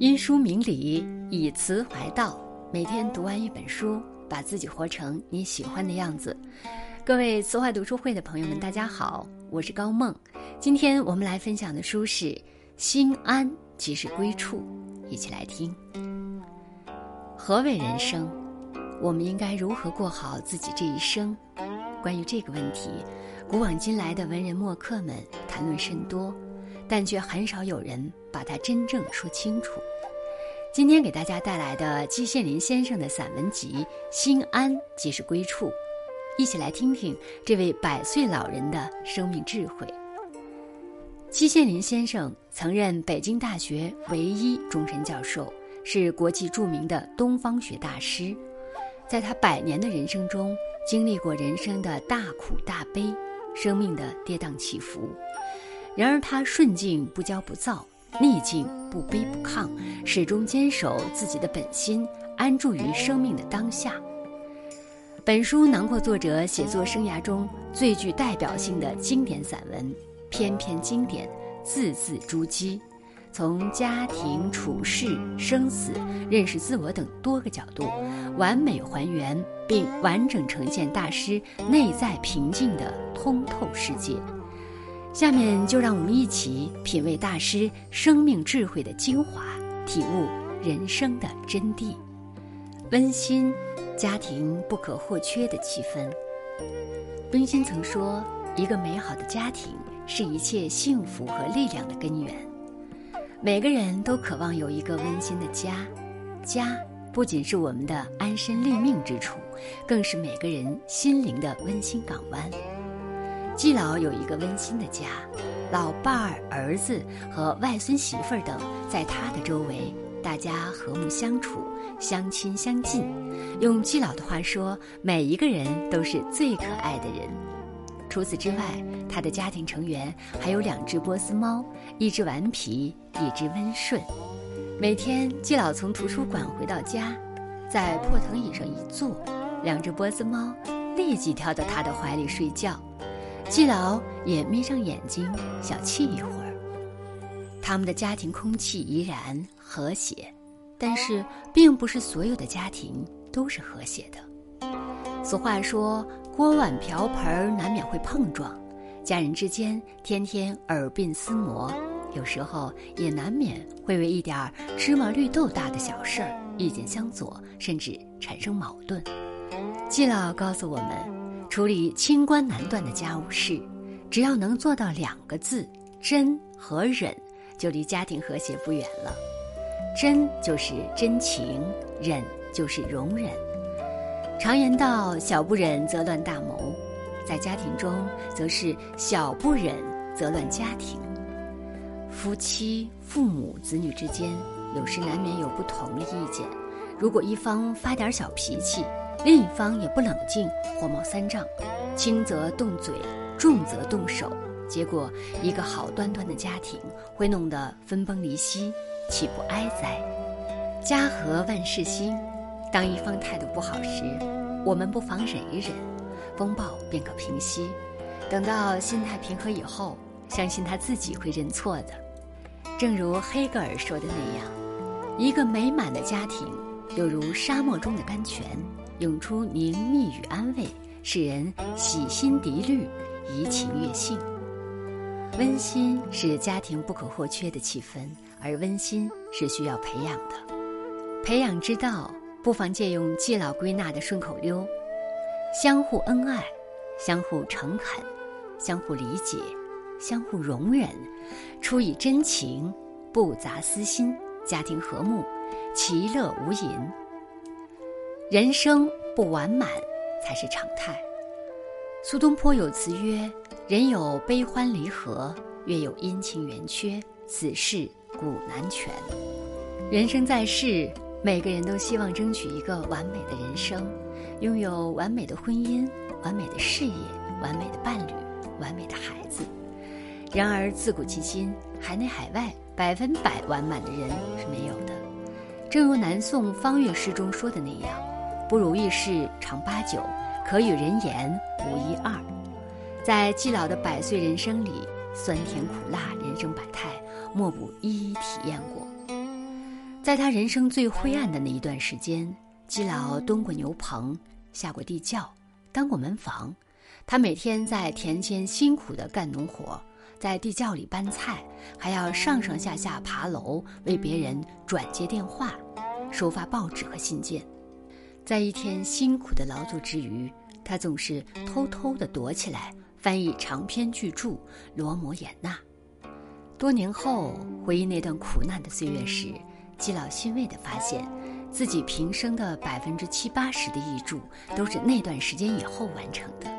因书明理，以词怀道。每天读完一本书，把自己活成你喜欢的样子。各位词怀读书会的朋友们，大家好，我是高梦。今天我们来分享的书是《心安即是归处》，一起来听。何为人生？我们应该如何过好自己这一生？关于这个问题，古往今来的文人墨客们谈论甚多。但却很少有人把它真正说清楚。今天给大家带来的季羡林先生的散文集《心安即是归处》，一起来听听这位百岁老人的生命智慧。季羡林先生曾任北京大学唯一终身教授，是国际著名的东方学大师。在他百年的人生中，经历过人生的大苦大悲，生命的跌宕起伏。然而他顺境不骄不躁，逆境不卑不亢，始终坚守自己的本心，安住于生命的当下。本书囊括作者写作生涯中最具代表性的经典散文，篇篇经典，字字珠玑，从家庭处世、生死、认识自我等多个角度，完美还原并完整呈现大师内在平静的通透世界。下面就让我们一起品味大师生命智慧的精华，体悟人生的真谛。温馨，家庭不可或缺的气氛。温馨曾说：“一个美好的家庭是一切幸福和力量的根源。”每个人都渴望有一个温馨的家，家不仅是我们的安身立命之处，更是每个人心灵的温馨港湾。季老有一个温馨的家，老伴儿、儿子和外孙媳妇儿等在他的周围，大家和睦相处，相亲相近。用季老的话说，每一个人都是最可爱的人。除此之外，他的家庭成员还有两只波斯猫，一只顽皮，一只温顺。每天，季老从图书馆回到家，在破藤椅上一坐，两只波斯猫立即跳到他的怀里睡觉。季老也眯上眼睛小憩一会儿。他们的家庭空气怡然和谐，但是并不是所有的家庭都是和谐的。俗话说：“锅碗瓢盆难免会碰撞，家人之间天天耳鬓厮磨，有时候也难免会为一点芝麻绿豆大的小事儿意见相左，甚至产生矛盾。”季老告诉我们。处理清官难断的家务事，只要能做到两个字“真”和“忍”，就离家庭和谐不远了。真就是真情，忍就是容忍。常言道：“小不忍则乱大谋。”在家庭中，则是小不忍则乱家庭。夫妻、父母、子女之间，有时难免有不同的意见。如果一方发点小脾气，另一方也不冷静，火冒三丈，轻则动嘴，重则动手，结果一个好端端的家庭会弄得分崩离析，岂不哀哉？家和万事兴，当一方态度不好时，我们不妨忍一忍，风暴便可平息。等到心态平和以后，相信他自己会认错的。正如黑格尔说的那样，一个美满的家庭，犹如沙漠中的甘泉。涌出宁谧与安慰，使人喜心涤虑，怡情悦性。温馨是家庭不可或缺的气氛，而温馨是需要培养的。培养之道，不妨借用季老归纳的顺口溜：相互恩爱，相互诚恳，相互理解，相互容忍，出以真情，不杂私心，家庭和睦，其乐无垠。人生不完满才是常态。苏东坡有词曰：“人有悲欢离合，月有阴晴圆缺，此事古难全。”人生在世，每个人都希望争取一个完美的人生，拥有完美的婚姻、完美的事业、完美的伴侣、完美的孩子。然而自古至今，海内海外百分百完满的人是没有的。正如南宋方悦诗中说的那样。不如意事常八九，可与人言无一二。在季老的百岁人生里，酸甜苦辣，人生百态，莫不一一体验过。在他人生最灰暗的那一段时间，季老蹲过牛棚，下过地窖，当过门房。他每天在田间辛苦地干农活，在地窖里搬菜，还要上上下下爬楼为别人转接电话、收发报纸和信件。在一天辛苦的劳作之余，他总是偷偷地躲起来翻译长篇巨著《罗摩衍那》。多年后回忆那段苦难的岁月时，季老欣慰地发现，自己平生的百分之七八十的译著都是那段时间以后完成的。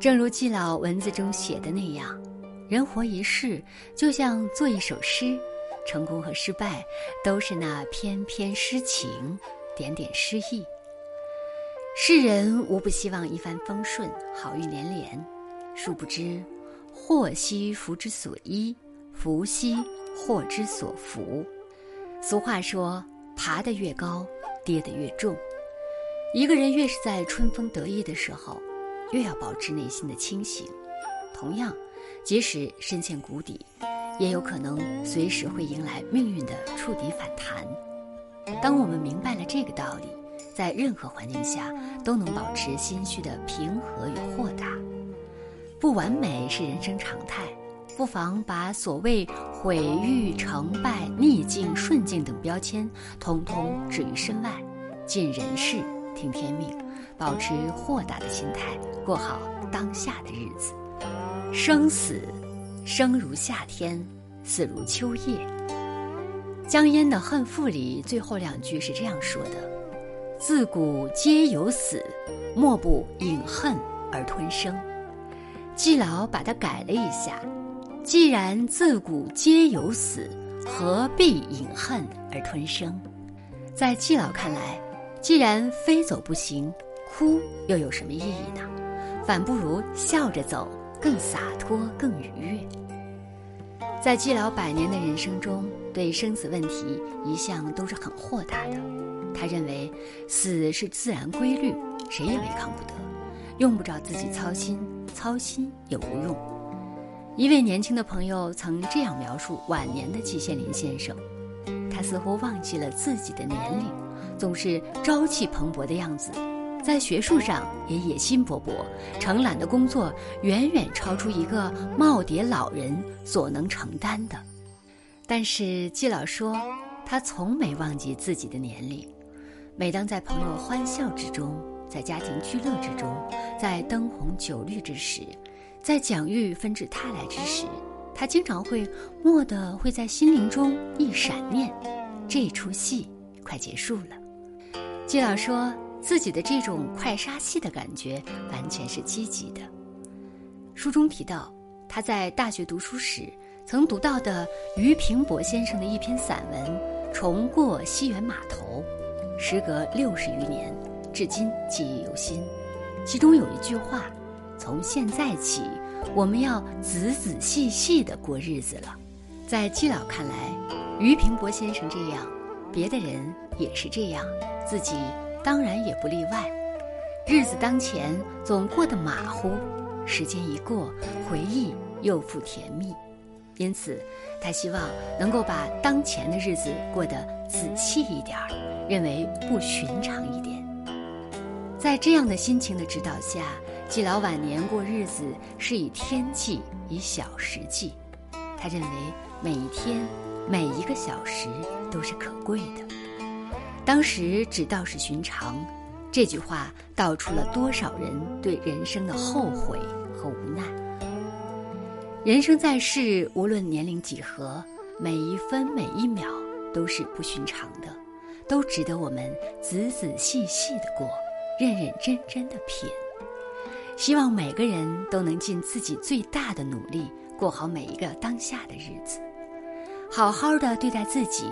正如季老文字中写的那样，人活一世，就像做一首诗，成功和失败都是那篇篇诗情，点点诗意。世人无不希望一帆风顺，好运连连，殊不知，祸兮福之所依，福兮祸之所伏。俗话说，爬得越高，跌得越重。一个人越是在春风得意的时候。越要保持内心的清醒。同样，即使深陷谷底，也有可能随时会迎来命运的触底反弹。当我们明白了这个道理，在任何环境下都能保持心绪的平和与豁达。不完美是人生常态，不妨把所谓毁誉、成败、逆境、顺境等标签，通通置于身外，尽人事，听天命。保持豁达的心态，过好当下的日子。生死，生如夏天，死如秋叶。江淹的《恨赋》里最后两句是这样说的：“自古皆有死，莫不饮恨而吞生。”季老把它改了一下：“既然自古皆有死，何必饮恨而吞生？”在季老看来，既然非走不行。哭又有什么意义呢？反不如笑着走更洒脱、更愉悦。在季老百年的人生中，对生死问题一向都是很豁达的。他认为死是自然规律，谁也违抗不得，用不着自己操心，操心也无用。一位年轻的朋友曾这样描述晚年的季羡林先生：他似乎忘记了自己的年龄，总是朝气蓬勃的样子。在学术上也野心勃勃，承揽的工作远远超出一个耄耋老人所能承担的。但是季老说，他从没忘记自己的年龄。每当在朋友欢笑之中，在家庭聚乐之中，在灯红酒绿之时，在蒋玉纷至沓来之时，他经常会蓦地会在心灵中一闪念：这出戏快结束了。季老说。自己的这种快杀戏的感觉完全是积极的。书中提到，他在大学读书时曾读到的俞平伯先生的一篇散文《重过西园码头》，时隔六十余年，至今记忆犹新。其中有一句话：“从现在起，我们要仔仔细细的过日子了。”在季老看来，俞平伯先生这样，别的人也是这样，自己。当然也不例外，日子当前总过得马虎，时间一过，回忆又复甜蜜，因此他希望能够把当前的日子过得仔细一点儿，认为不寻常一点。在这样的心情的指导下，季老晚年过日子是以天计，以小时计。他认为每一天，每一个小时都是可贵的。当时只道是寻常，这句话道出了多少人对人生的后悔和无奈。人生在世，无论年龄几何，每一分每一秒都是不寻常的，都值得我们仔仔细细的过，认认真真的品。希望每个人都能尽自己最大的努力，过好每一个当下的日子，好好的对待自己，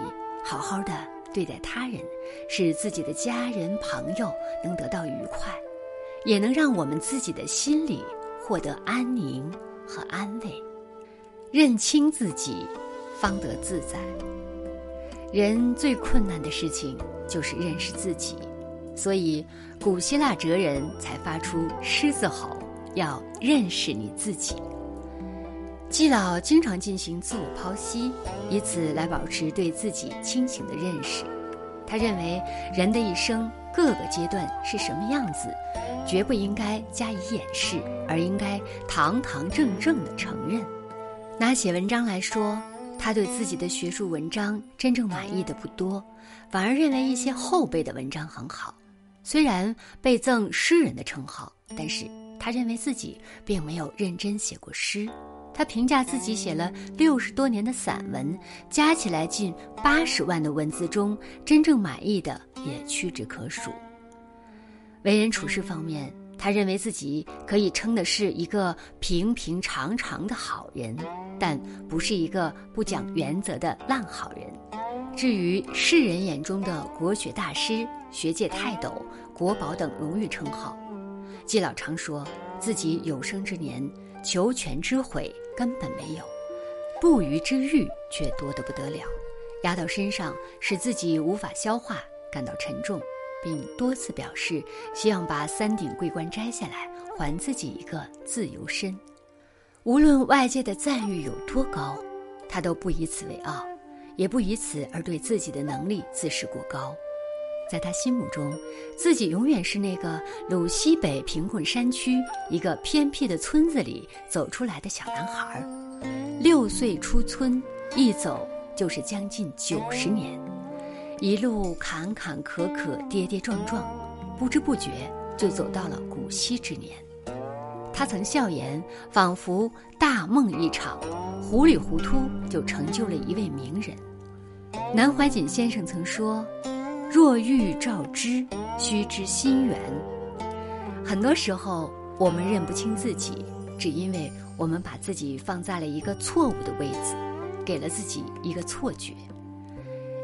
好好的。对待他人，使自己的家人朋友能得到愉快，也能让我们自己的心里获得安宁和安慰。认清自己，方得自在。人最困难的事情就是认识自己，所以古希腊哲人才发出狮子吼，要认识你自己。季老经常进行自我剖析，以此来保持对自己清醒的认识。他认为，人的一生各个阶段是什么样子，绝不应该加以掩饰，而应该堂堂正正地承认。拿写文章来说，他对自己的学术文章真正满意的不多，反而认为一些后辈的文章很好。虽然被赠诗人的称号，但是他认为自己并没有认真写过诗。他评价自己写了六十多年的散文，加起来近八十万的文字中，真正满意的也屈指可数。为人处事方面，他认为自己可以称的是一个平平常常的好人，但不是一个不讲原则的烂好人。至于世人眼中的国学大师、学界泰斗、国宝等荣誉称号，季老常说自己有生之年求全之悔。根本没有，不虞之欲却多得不得了，压到身上使自己无法消化，感到沉重，并多次表示希望把三顶桂冠摘下来，还自己一个自由身。无论外界的赞誉有多高，他都不以此为傲，也不以此而对自己的能力自视过高。在他心目中，自己永远是那个鲁西北贫困山区一个偏僻的村子里走出来的小男孩。六岁出村，一走就是将近九十年，一路坎坎坷坷，跌跌撞撞，不知不觉就走到了古稀之年。他曾笑言，仿佛大梦一场，糊里糊涂就成就了一位名人。南怀瑾先生曾说。若欲照之，须知心源。很多时候，我们认不清自己，只因为我们把自己放在了一个错误的位置，给了自己一个错觉。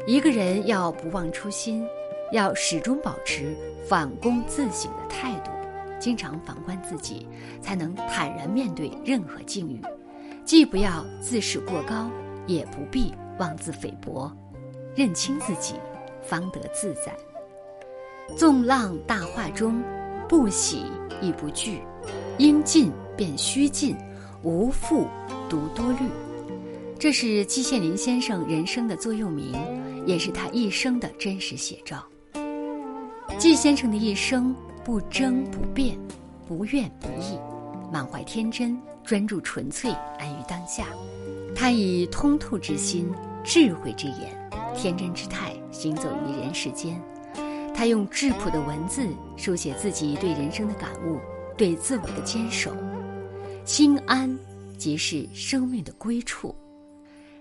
一个人要不忘初心，要始终保持反躬自省的态度，经常反观自己，才能坦然面对任何境遇。既不要自视过高，也不必妄自菲薄，认清自己。方得自在。纵浪大化中，不喜亦不惧，应尽便须尽，无复独多虑。这是季羡林先生人生的座右铭，也是他一生的真实写照。季先生的一生不争不辩，不怨不义，满怀天真，专注纯粹，安于当下。他以通透之心，智慧之眼。天真之态行走于人世间，他用质朴的文字书写自己对人生的感悟，对自我的坚守。心安即是生命的归处。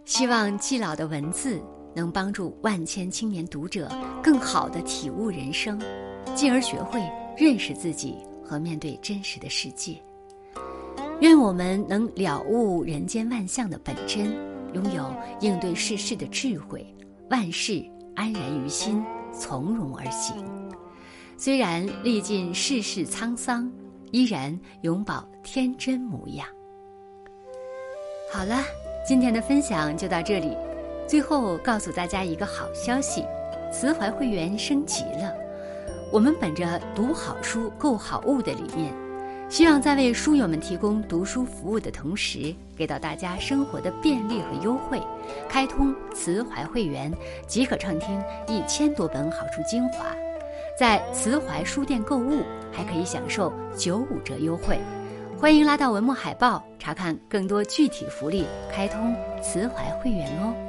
希望季老的文字能帮助万千青年读者更好地体悟人生，进而学会认识自己和面对真实的世界。愿我们能了悟人间万象的本真，拥有应对世事的智慧。万事安然于心，从容而行。虽然历尽世事沧桑，依然永葆天真模样。好了，今天的分享就到这里。最后告诉大家一个好消息：慈怀会员升级了。我们本着读好书、购好物的理念。希望在为书友们提供读书服务的同时，给到大家生活的便利和优惠。开通慈怀会员即可畅听一千多本好书精华，在慈怀书店购物还可以享受九五折优惠。欢迎拉到文末海报查看更多具体福利。开通慈怀会员哦。